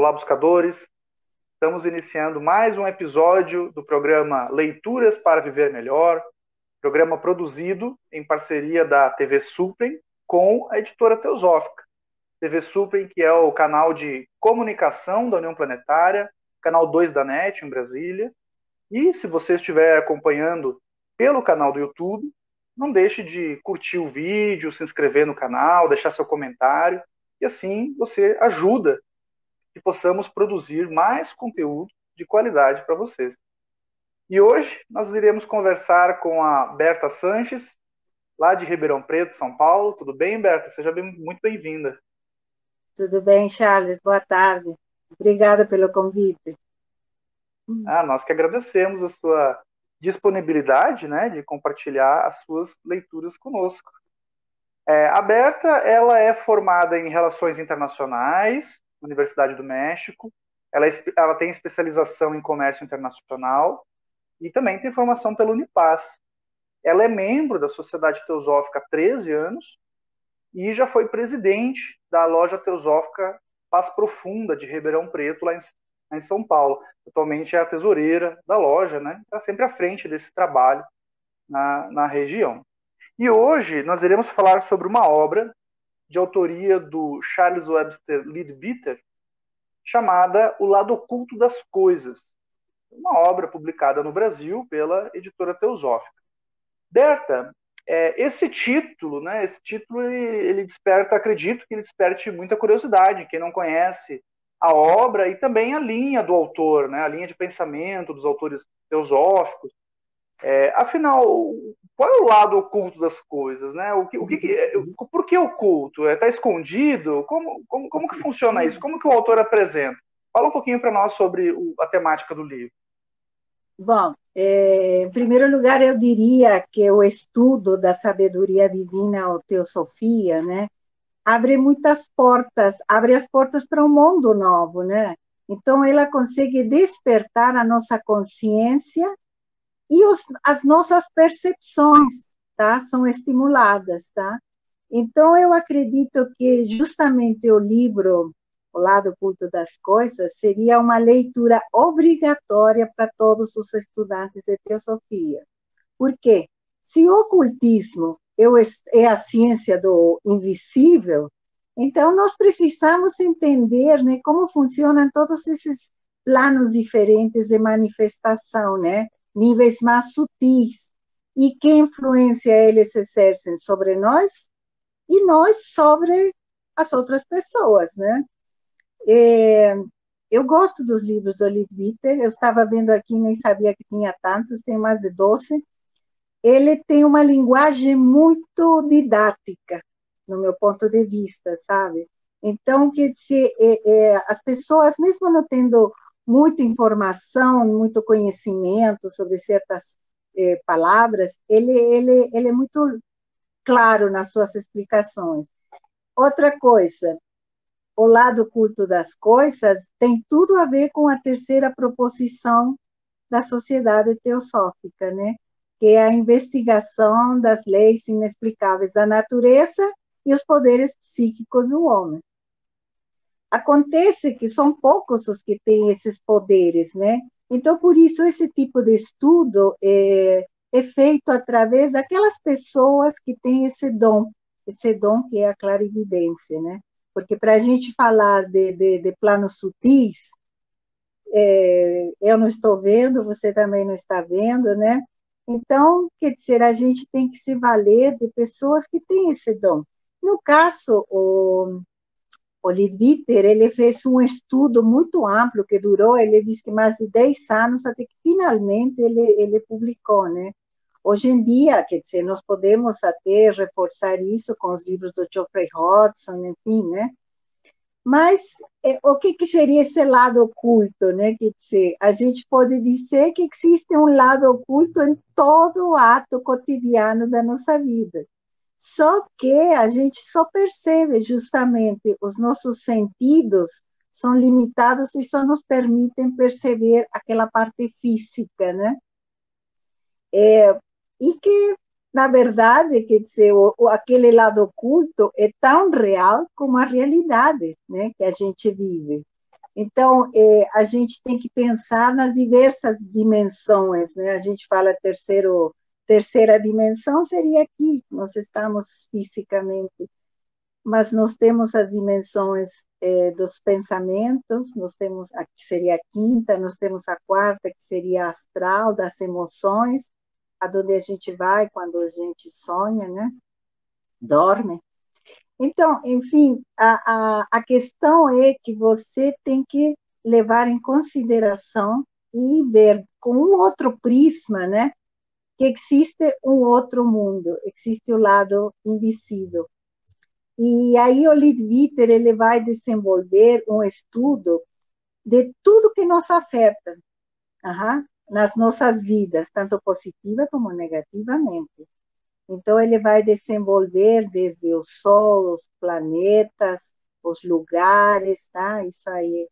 Olá, buscadores. Estamos iniciando mais um episódio do programa Leituras para Viver Melhor, programa produzido em parceria da TV Suprem com a editora Teosófica. TV Suprem, que é o canal de comunicação da União Planetária, canal 2 da NET em Brasília. E se você estiver acompanhando pelo canal do YouTube, não deixe de curtir o vídeo, se inscrever no canal, deixar seu comentário, e assim você ajuda que possamos produzir mais conteúdo de qualidade para vocês. E hoje nós iremos conversar com a Berta Sanches, lá de Ribeirão Preto, São Paulo. Tudo bem, Berta? Seja bem, muito bem-vinda. Tudo bem, Charles. Boa tarde. Obrigada pelo convite. Ah, nós que agradecemos a sua disponibilidade, né, de compartilhar as suas leituras conosco. É, a Berta, ela é formada em Relações Internacionais, Universidade do México. Ela, é ela tem especialização em comércio internacional e também tem formação pela Unipaz. Ela é membro da Sociedade Teosófica há 13 anos e já foi presidente da loja Teosófica Paz Profunda de Ribeirão Preto, lá em, lá em São Paulo. Atualmente é a tesoureira da loja, né? Está sempre à frente desse trabalho na, na região. E hoje nós iremos falar sobre uma obra de autoria do Charles Webster Leadbeater, chamada O Lado Oculto das Coisas, uma obra publicada no Brasil pela editora Teosófica. Berta, é, esse título, né, esse título ele, ele, desperta, acredito que ele desperte muita curiosidade, quem não conhece a obra e também a linha do autor, né, a linha de pensamento dos autores teosóficos. É, afinal, qual é o lado oculto das coisas, né? O que, o que, por que oculto? Está é, tá escondido? Como, como, como que funciona isso? Como que o autor apresenta? Fala um pouquinho para nós sobre o, a temática do livro. Bom, é, em primeiro lugar, eu diria que o estudo da sabedoria divina ou teosofia, né, abre muitas portas, abre as portas para um mundo novo, né? Então, ela consegue despertar a nossa consciência e os, as nossas percepções, tá? São estimuladas, tá? Então, eu acredito que justamente o livro O Lado Oculto das Coisas seria uma leitura obrigatória para todos os estudantes de teosofia. Por quê? Se o ocultismo é a ciência do invisível, então nós precisamos entender né, como funcionam todos esses planos diferentes de manifestação, né? Níveis mais sutis, e que influência eles exercem sobre nós e nós sobre as outras pessoas, né? É, eu gosto dos livros do Leadbeater, eu estava vendo aqui, nem sabia que tinha tantos, tem mais de 12. Ele tem uma linguagem muito didática, no meu ponto de vista, sabe? Então, que se, é, é, as pessoas, mesmo não tendo muita informação, muito conhecimento sobre certas eh, palavras, ele, ele, ele é muito claro nas suas explicações. Outra coisa, o lado culto das coisas tem tudo a ver com a terceira proposição da sociedade teosófica, né? que é a investigação das leis inexplicáveis da natureza e os poderes psíquicos do homem. Acontece que são poucos os que têm esses poderes, né? Então, por isso, esse tipo de estudo é, é feito através daquelas pessoas que têm esse dom, esse dom que é a clarividência, né? Porque para a gente falar de, de, de planos sutis, é, eu não estou vendo, você também não está vendo, né? Então, quer dizer, a gente tem que se valer de pessoas que têm esse dom. No caso, o, o Lidviter, ele fez um estudo muito amplo que durou, ele disse que mais de 10 anos, até que finalmente ele, ele publicou, né? Hoje em dia, quer dizer, nós podemos até reforçar isso com os livros do Geoffrey Hodgson, enfim, né? Mas é, o que, que seria esse lado oculto, né? Quer dizer, a gente pode dizer que existe um lado oculto em todo o ato cotidiano da nossa vida. Só que a gente só percebe justamente os nossos sentidos são limitados e só nos permitem perceber aquela parte física, né? É, e que, na verdade, quer dizer, o, aquele lado oculto é tão real como a realidade né, que a gente vive. Então, é, a gente tem que pensar nas diversas dimensões, né? A gente fala terceiro, terceira dimensão seria aqui, nós estamos fisicamente, mas nós temos as dimensões é, dos pensamentos, nós temos, aqui seria a quinta, nós temos a quarta, que seria a astral, das emoções, aonde a gente vai quando a gente sonha, né? Dorme. Então, enfim, a, a, a questão é que você tem que levar em consideração e ver com um outro prisma, né? Que existe um outro mundo, existe o lado invisível. E aí o Lidwitter ele vai desenvolver um estudo de tudo que nos afeta uhum, nas nossas vidas, tanto positiva como negativamente. Então, ele vai desenvolver desde o Sol, os planetas, os lugares, tá? Isso aí.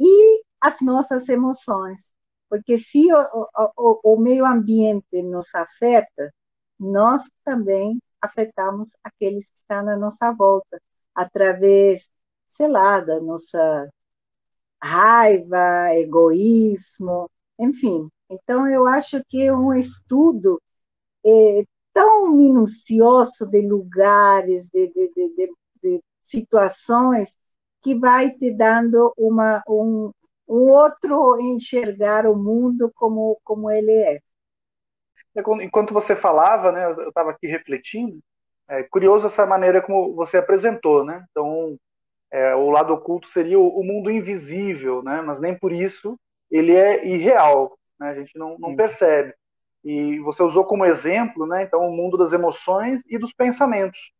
E as nossas emoções. Porque se o, o, o meio ambiente nos afeta, nós também afetamos aqueles que estão na nossa volta, através, sei lá, da nossa raiva, egoísmo, enfim. Então, eu acho que um estudo eh, tão minucioso de lugares, de, de, de, de situações, que vai te dando uma, um, um outro enxergar o mundo como, como ele é. é enquanto você falava, né, eu estava aqui refletindo, é curioso essa maneira como você apresentou, né? Então, é, o lado oculto seria o, o, mundo invisível, né? Mas nem por isso ele é irreal, né? A gente não, não percebe. E você usou como exemplo, né, então, o mundo das emoções e dos pensamentos.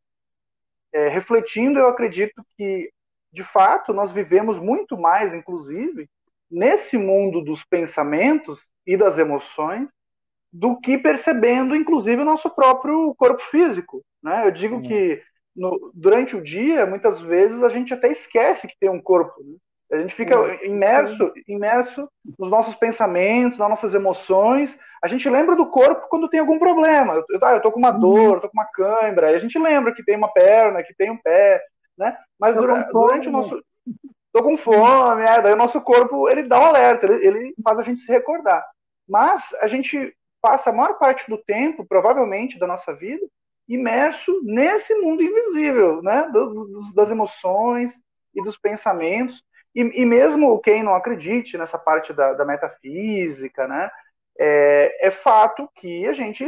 É, refletindo, eu acredito que, de fato, nós vivemos muito mais, inclusive, nesse mundo dos pensamentos e das emoções, do que percebendo, inclusive, o nosso próprio corpo físico. Né? Eu digo que no, durante o dia, muitas vezes, a gente até esquece que tem um corpo. Né? A gente fica imerso, imerso nos nossos pensamentos, nas nossas emoções. A gente lembra do corpo quando tem algum problema. Eu, ah, eu tô com uma uhum. dor, eu tô com uma cãibra. A gente lembra que tem uma perna, que tem um pé, né? Mas durante, durante, o nosso... Tô com fome, é, daí o nosso corpo, ele dá um alerta, ele, ele faz a gente se recordar. Mas a gente passa a maior parte do tempo, provavelmente, da nossa vida, imerso nesse mundo invisível, né? das emoções e dos pensamentos. E, e, mesmo quem não acredite nessa parte da, da metafísica, né, é, é, fato que a gente,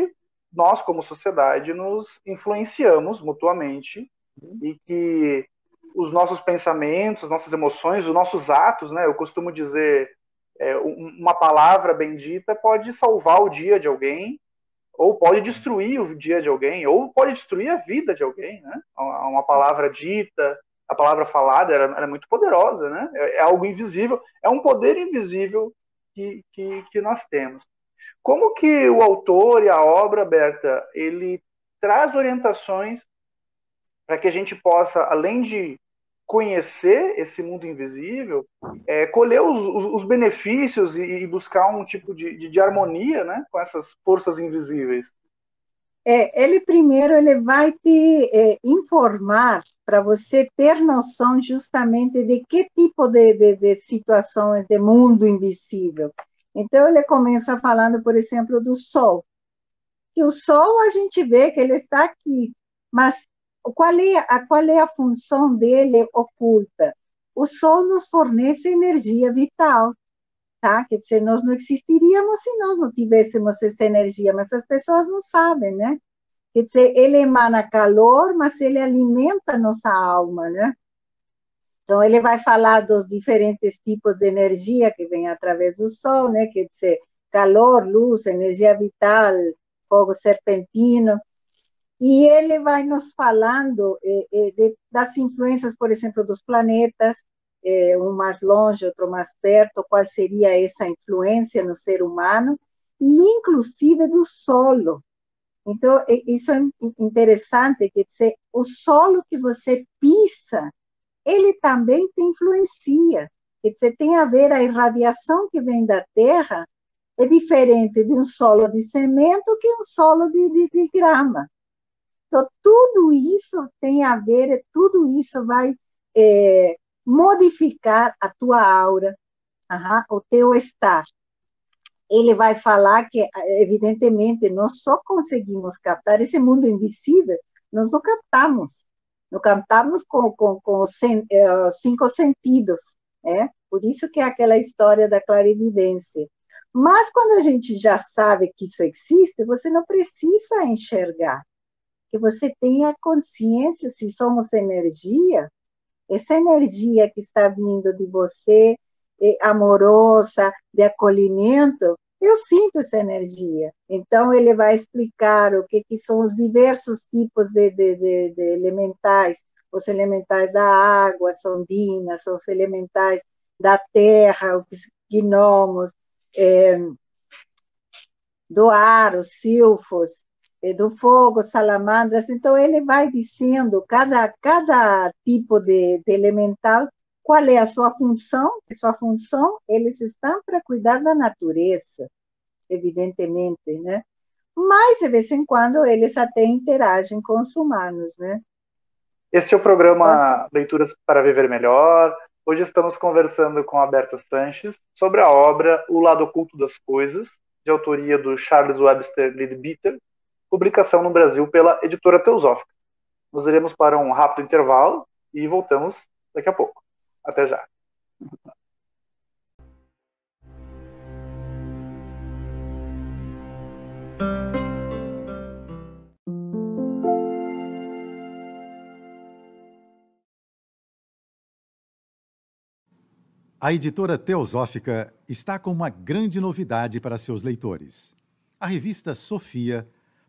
nós como sociedade, nos influenciamos mutuamente e que os nossos pensamentos, nossas emoções, os nossos atos, né, eu costumo dizer, é, uma palavra bendita pode salvar o dia de alguém, ou pode destruir o dia de alguém, ou pode destruir a vida de alguém, né? Uma palavra dita, a palavra falada era, era muito poderosa, né? É, é, algo invisível, é um poder invisível que, que, que nós temos. Como que o autor e a obra, Berta, ele traz orientações para que a gente possa, além de conhecer esse mundo invisível, é, colher os, os, os benefícios e, e, buscar um tipo de, de, de harmonia né, com essas forças invisíveis? É, ele primeiro ele vai te é, informar para você ter noção justamente de que tipo de, de, de, situações de mundo invisível. Então ele começa falando, por exemplo, do Sol. Que o Sol a gente vê que ele está aqui, mas qual é a qual é a função dele oculta? O Sol nos fornece energia vital tá? Quer dizer, nós não existiríamos se nós não tivéssemos essa energia, mas as pessoas não sabem, né? Quer dizer, ele emana calor, mas ele alimenta nossa alma, né? Então, ele vai falar dos diferentes tipos de energia que vem através do Sol, né? Quer dizer, calor, luz, energia vital, fogo serpentino. E ele vai nos falando eh, eh, de, das influências, por exemplo, dos planetas, é, um mais longe, outro mais perto, qual seria essa influência no ser humano, e inclusive do solo. Então, isso é interessante, quer dizer, o solo que você pisa, ele também te influencia. Quer dizer, tem a ver, a irradiação que vem da Terra é diferente de um solo de cimento que um solo de, de, de grama. Então, tudo isso tem a ver, tudo isso vai é, modificar a tua aura, o teu estar. Ele vai falar que, evidentemente, nós só conseguimos captar esse mundo invisível, nós não captamos. Não captamos com, com, com os eh, cinco sentidos, é? Por isso que é aquela história da clarividência. Mas quando a gente já sabe que isso existe, você não precisa enxergar. Que você tenha consciência se somos energia, essa energia que está vindo de você, é amorosa, de acolhimento, eu sinto essa energia. Então, ele vai explicar o que, que são os diversos tipos de, de, de, de elementais, os elementais da água, são dinas, os elementais da terra, os gnomos, é, do ar, os silfos, do fogo, salamandras. Então, ele vai dizendo, cada, cada tipo de, de elemental, qual é a sua função. Sua função, eles estão para cuidar da natureza, evidentemente, né? Mas, de vez em quando, eles até interagem com os humanos, né? Este é o programa Leituras para Viver Melhor. Hoje estamos conversando com a Berta Sanches sobre a obra O Lado Oculto das Coisas, de autoria do Charles Webster Leadbeater, publicação no Brasil pela editora Teosófica. Nos iremos para um rápido intervalo e voltamos daqui a pouco. Até já. A editora Teosófica está com uma grande novidade para seus leitores. A revista Sofia,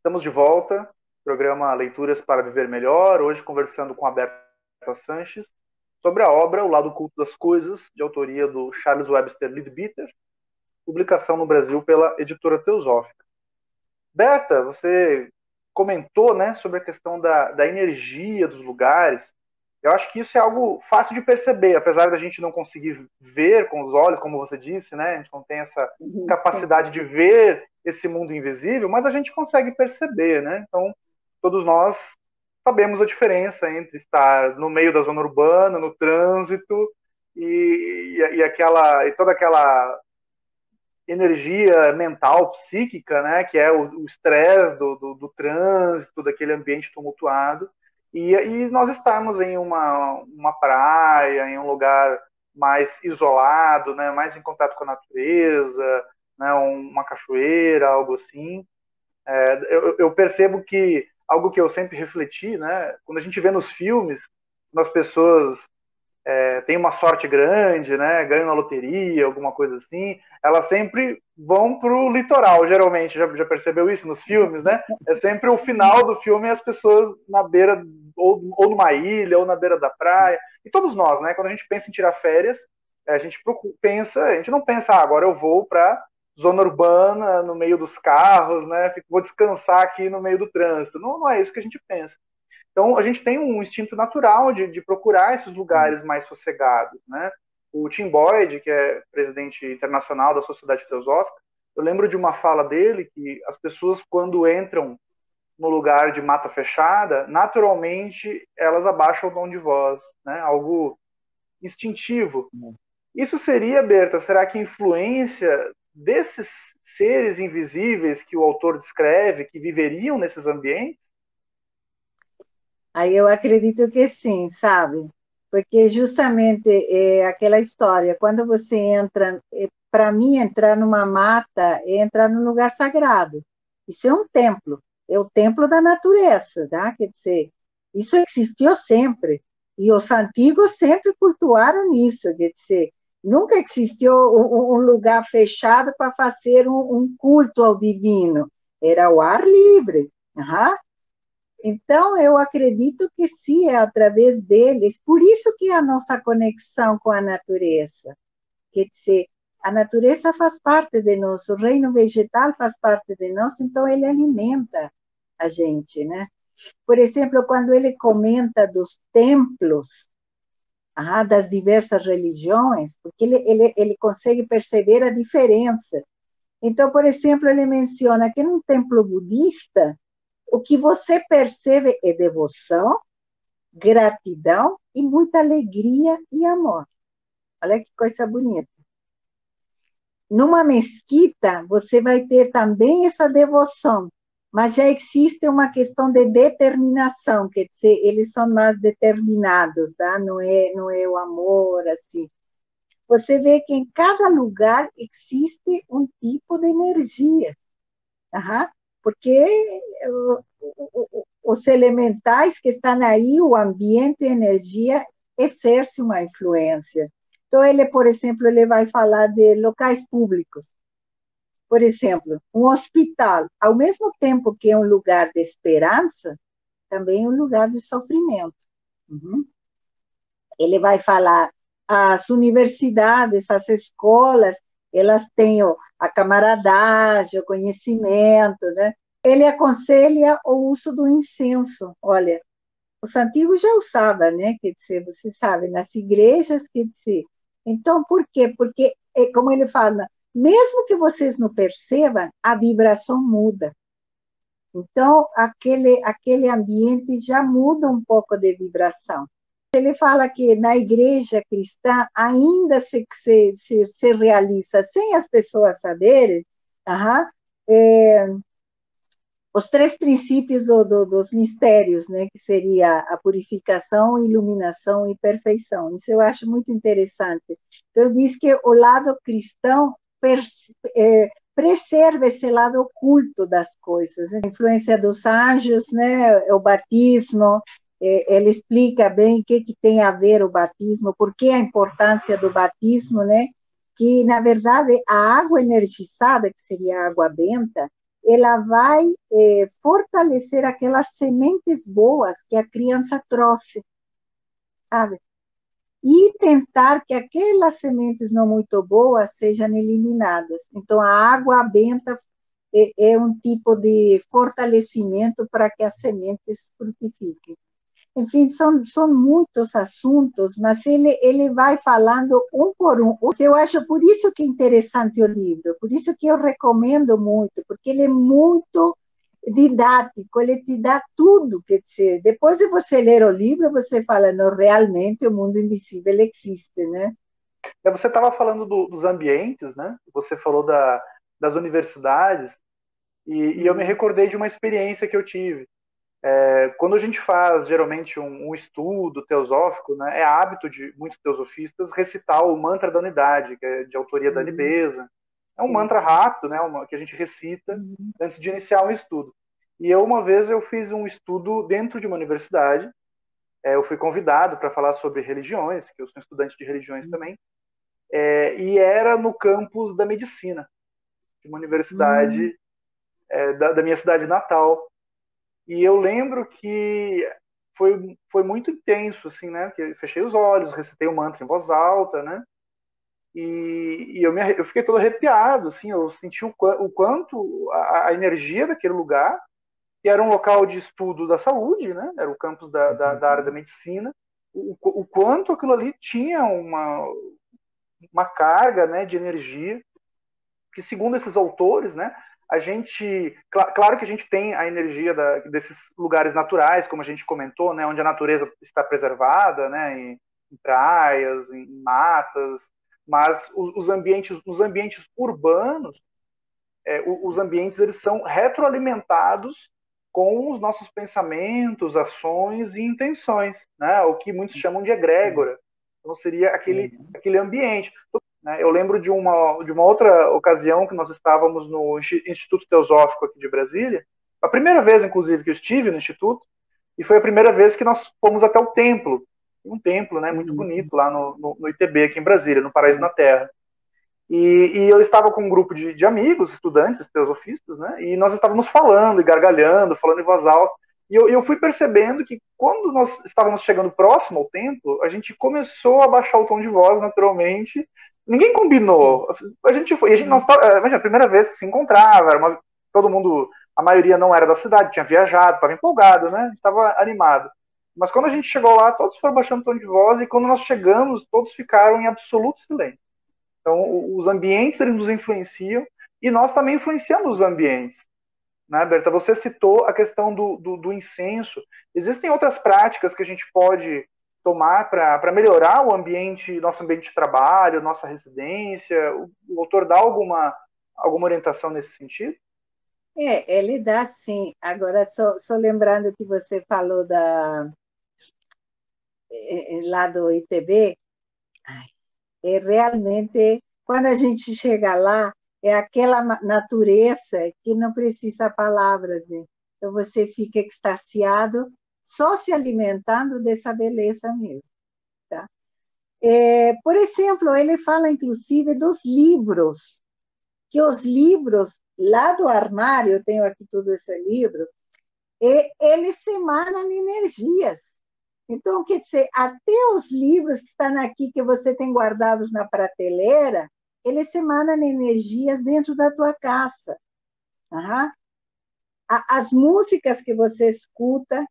Estamos de volta, programa Leituras para Viver Melhor, hoje conversando com a Berta Sanches sobre a obra O Lado Oculto das Coisas, de autoria do Charles Webster Leadbeater, publicação no Brasil pela editora Teosófica. Berta, você comentou né, sobre a questão da, da energia dos lugares. Eu acho que isso é algo fácil de perceber, apesar da gente não conseguir ver com os olhos, como você disse, né? A gente não tem essa isso. capacidade de ver esse mundo invisível, mas a gente consegue perceber, né? Então, todos nós sabemos a diferença entre estar no meio da zona urbana, no trânsito, e, e, e aquela e toda aquela energia mental, psíquica, né, que é o estresse do, do, do, trânsito, daquele ambiente tumultuado, e, e nós estamos em uma, uma praia, em um lugar mais isolado, né, mais em contato com a natureza, né, uma cachoeira, algo assim. É, eu, eu, percebo que algo que eu sempre refleti, né, quando a gente vê nos filmes, as pessoas é, tem uma sorte grande, né, ganham na loteria, alguma coisa assim, elas sempre vão para o litoral, geralmente, já, já, percebeu isso nos filmes, né? É sempre o final do filme as pessoas na beira, ou, ou numa ilha, ou na beira da praia, e todos nós, né, quando a gente pensa em tirar férias, a gente pensa, a gente não pensa, ah, agora eu vou para zona urbana, no meio dos carros, né, vou descansar aqui no meio do trânsito, não, não é isso que a gente pensa. Então, a gente tem um instinto natural de, de procurar esses lugares mais sossegados, né? O Tim Boyd, que é presidente internacional da Sociedade Teosófica, eu lembro de uma fala dele que as pessoas, quando entram no lugar de mata fechada, naturalmente elas abaixam o tom de voz, né? Algo instintivo. Isso seria, Berta, será que influência desses seres invisíveis que o autor descreve, que viveriam nesses ambientes? Aí eu acredito que sim, sabe? Porque justamente é aquela história, quando você entra, é, para mim entrar numa mata é entrar num lugar sagrado. Isso é um templo, é o templo da natureza, tá? Quer dizer, isso existiu sempre. E os antigos sempre cultuaram isso, quer dizer, nunca existiu um lugar fechado para fazer um, culto ao divino. Era o ar livre. Uhum. Então, eu acredito que sim, é através deles. Por isso que a nossa conexão com a natureza. Quer dizer, a natureza faz parte de nós, o reino vegetal faz parte de nós, então ele alimenta a gente, né? Por exemplo, quando ele comenta dos templos, ah, das diversas religiões, porque ele, ele, ele consegue perceber a diferença. Então, por exemplo, ele menciona que num templo budista, o que você percebe é devoção, gratidão e muita alegria e amor. Olha que coisa bonita. Numa mesquita, você vai ter também essa devoção, mas já existe uma questão de determinação, quer dizer, eles são mais determinados, tá? não, é, não é o amor, assim. Você vê que em cada lugar existe um tipo de energia, uhum. Porque os elementais que estão aí, o ambiente, a energia, exerce uma influência. Então, ele, por exemplo, ele vai falar de locais públicos. Por exemplo, um hospital, ao mesmo tempo que é um lugar de esperança, também é um lugar de sofrimento. Uhum. Ele vai falar as universidades, as escolas, elas têm a camaradagem, o conhecimento, né? Ele aconselha o uso do incenso. Olha, os antigos já usavam, né? Quer dizer, você sabe, nas igrejas, quer dizer. Então, por quê? Porque, é como ele fala, mesmo que vocês não percebam, a vibração muda. Então, aquele, aquele ambiente já muda um pouco de vibração. Ele fala que na igreja cristã ainda se, se, se, se realiza, sem as pessoas saberem, uh -huh, é, os três princípios do, do, dos mistérios, né, que seria a purificação, iluminação e perfeição. Isso eu acho muito interessante. Então, diz que o lado cristão é, preserva esse lado oculto das coisas. Né? A influência dos anjos, né, o batismo, é, ele explica bem o que, que tem a ver o batismo, por que a importância do batismo, né? que, na verdade, a água energizada, que seria a água benta, ela vai é, fortalecer aquelas sementes boas que a criança trouxe, sabe? e tentar que aquelas sementes não muito boas sejam eliminadas. Então, a água benta é, é um tipo de fortalecimento para que as sementes frutifiquem. Enfim, são, são muitos assuntos, mas ele, ele vai falando um por um. Eu acho por isso que é interessante o livro, por isso que eu recomendo muito, porque ele é muito didático, ele te dá tudo, quer dizer, depois de você ler o livro, você fala, não, realmente o mundo invisível existe, né? É, você estava falando do, dos ambientes, né? Você falou da, das universidades, e, e, eu me recordei de uma experiência que eu tive. É, quando a gente faz, geralmente, um, um, estudo teosófico, né, é hábito de muitos teosofistas recitar o mantra da unidade, que é de autoria da uhum. Libeza, é um Sim. mantra rápido, né, uma, que a gente recita uhum. antes de iniciar um estudo. E eu, uma vez, eu fiz um estudo dentro de uma universidade. É, eu fui convidado para falar sobre religiões, que eu sou estudante de religiões uhum. também. É, e era no campus da medicina, de uma universidade uhum. da, da minha cidade natal. E eu lembro que foi, foi muito intenso, assim, né? Que fechei os olhos, recitei o mantra em voz alta, né? E, e eu, me, eu fiquei todo arrepiado, assim, eu senti o, o quanto a, a, energia daquele lugar, que era um local de estudo da saúde, né, era o campus da, da, da área da medicina, o, o, quanto aquilo ali tinha uma, uma carga né, de energia, que segundo esses autores, né, a gente, cl claro que a gente tem a energia da, desses lugares naturais, como a gente comentou, né, onde a natureza está preservada, né, em, em praias, em matas, mas os, ambientes, os ambientes urbanos, é, os ambientes eles são retroalimentados com os nossos pensamentos, ações e intenções, né? O que muitos chamam de egrégora. Então seria aquele, uhum. aquele ambiente. Né? Eu lembro de uma, de uma outra ocasião que nós estávamos no Instituto Teosófico aqui de Brasília, a primeira vez, inclusive, que eu estive no Instituto, e foi a primeira vez que nós fomos até o templo, um templo né, muito uhum. bonito lá no, no, no ITB, aqui em Brasília, no Paraíso na Terra. E, e, eu estava com um grupo de, de, amigos, estudantes, teosofistas, né? E nós estávamos falando e gargalhando, falando em voz alta. E eu, eu, fui percebendo que quando nós estávamos chegando próximo ao templo, a gente começou a baixar o tom de voz naturalmente. Ninguém combinou. A gente foi. A gente, nós, imagina, a primeira vez que se encontrava, uma, todo mundo, a maioria não era da cidade, tinha viajado, estava empolgado, né? Estava animado. Mas quando a gente chegou lá, todos foram baixando o tom de voz e quando nós chegamos, todos ficaram em absoluto silêncio. Então, os ambientes eles nos influenciam e nós também influenciamos os ambientes. Né, Berta? Você citou a questão do, do, do incenso. Existem outras práticas que a gente pode tomar para melhorar o ambiente, nosso ambiente de trabalho, nossa residência? O, o autor dá alguma, alguma orientação nesse sentido? É, ele dá sim. Agora, só, só lembrando que você falou da, é, lá do ITB, é realmente, quando a gente chega lá, é aquela natureza que não precisa palavras, né? Então você fica extasiado só se alimentando dessa beleza mesmo, tá? É, por exemplo, ele fala inclusive dos livros, que os livros lá do armário, eu tenho aqui todo esse livro, e, eles emanam energias. Então, quer dizer, até os livros que estão aqui, que você tem guardados na prateleira, eles emanam energias dentro da tua casa. Uhum. As músicas que você escuta,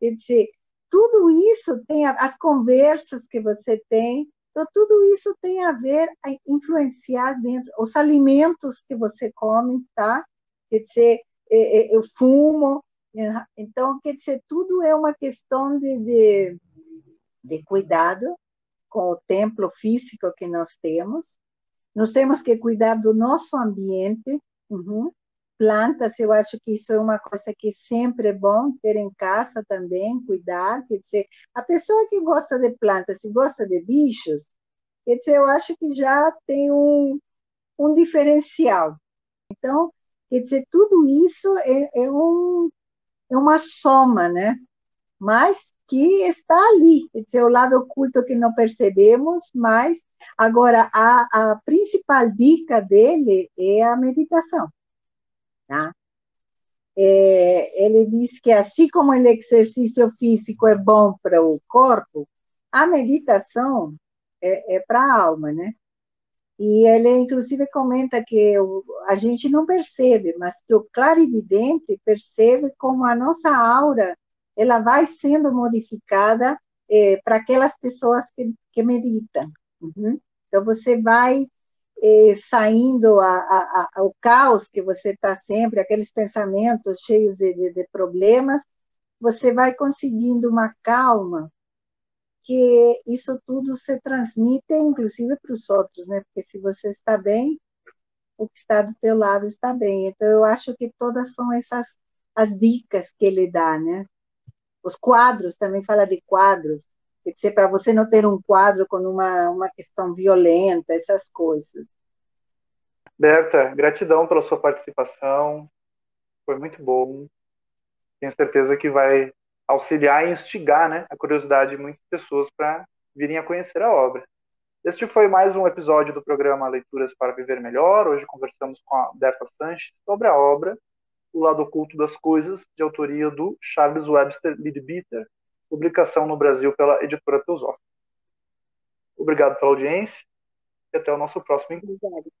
quer dizer, tudo isso tem, as conversas que você tem, então tudo isso tem a ver, a influenciar dentro, os alimentos que você come, tá? Quer dizer, eu fumo, então, quer dizer, tudo é uma questão de, de, de cuidado com o templo físico que nós temos. Nós temos que cuidar do nosso ambiente. Uhum. Plantas, eu acho que isso é uma coisa que sempre é bom ter em casa também, cuidar. Quer dizer, a pessoa que gosta de plantas e gosta de bichos, quer dizer, eu acho que já tem um, um diferencial. Então, quer dizer, tudo isso é, é um é uma soma, né? Mas que está ali, quer dizer, o lado oculto que não percebemos, mas agora a, a principal dica dele é a meditação, tá? É, ele diz que assim como o exercício físico é bom para o corpo, a meditação é, é para a alma, né? E ele, inclusive, comenta que a gente não percebe, mas que o clarividente percebe como a nossa aura ela vai sendo modificada é, para aquelas pessoas que, que meditam. Uhum. Então, você vai saindo a, a, a, o caos que você está sempre, aqueles pensamentos cheios de, de problemas, você vai conseguindo uma calma que isso tudo se transmite, inclusive, para os outros, né? Porque se você está bem, o que está do teu lado está bem. Então, eu acho que todas são essas as dicas que ele dá, né? Os quadros, também fala de quadros, quer dizer, para você não ter um quadro com uma, uma questão violenta, essas coisas. Berta, gratidão pela sua participação, foi muito bom. Tenho certeza que vai auxiliar e instigar né, a curiosidade de muitas pessoas para virem a conhecer a obra. Este foi mais um episódio do programa Leituras para Viver Melhor. Hoje conversamos com a Berta Sanches sobre a obra O Lado Oculto das Coisas, de autoria do Charles Webster Leadbeater, publicação no Brasil pela editora Teosófica. Obrigado pela audiência e até o nosso próximo encontro.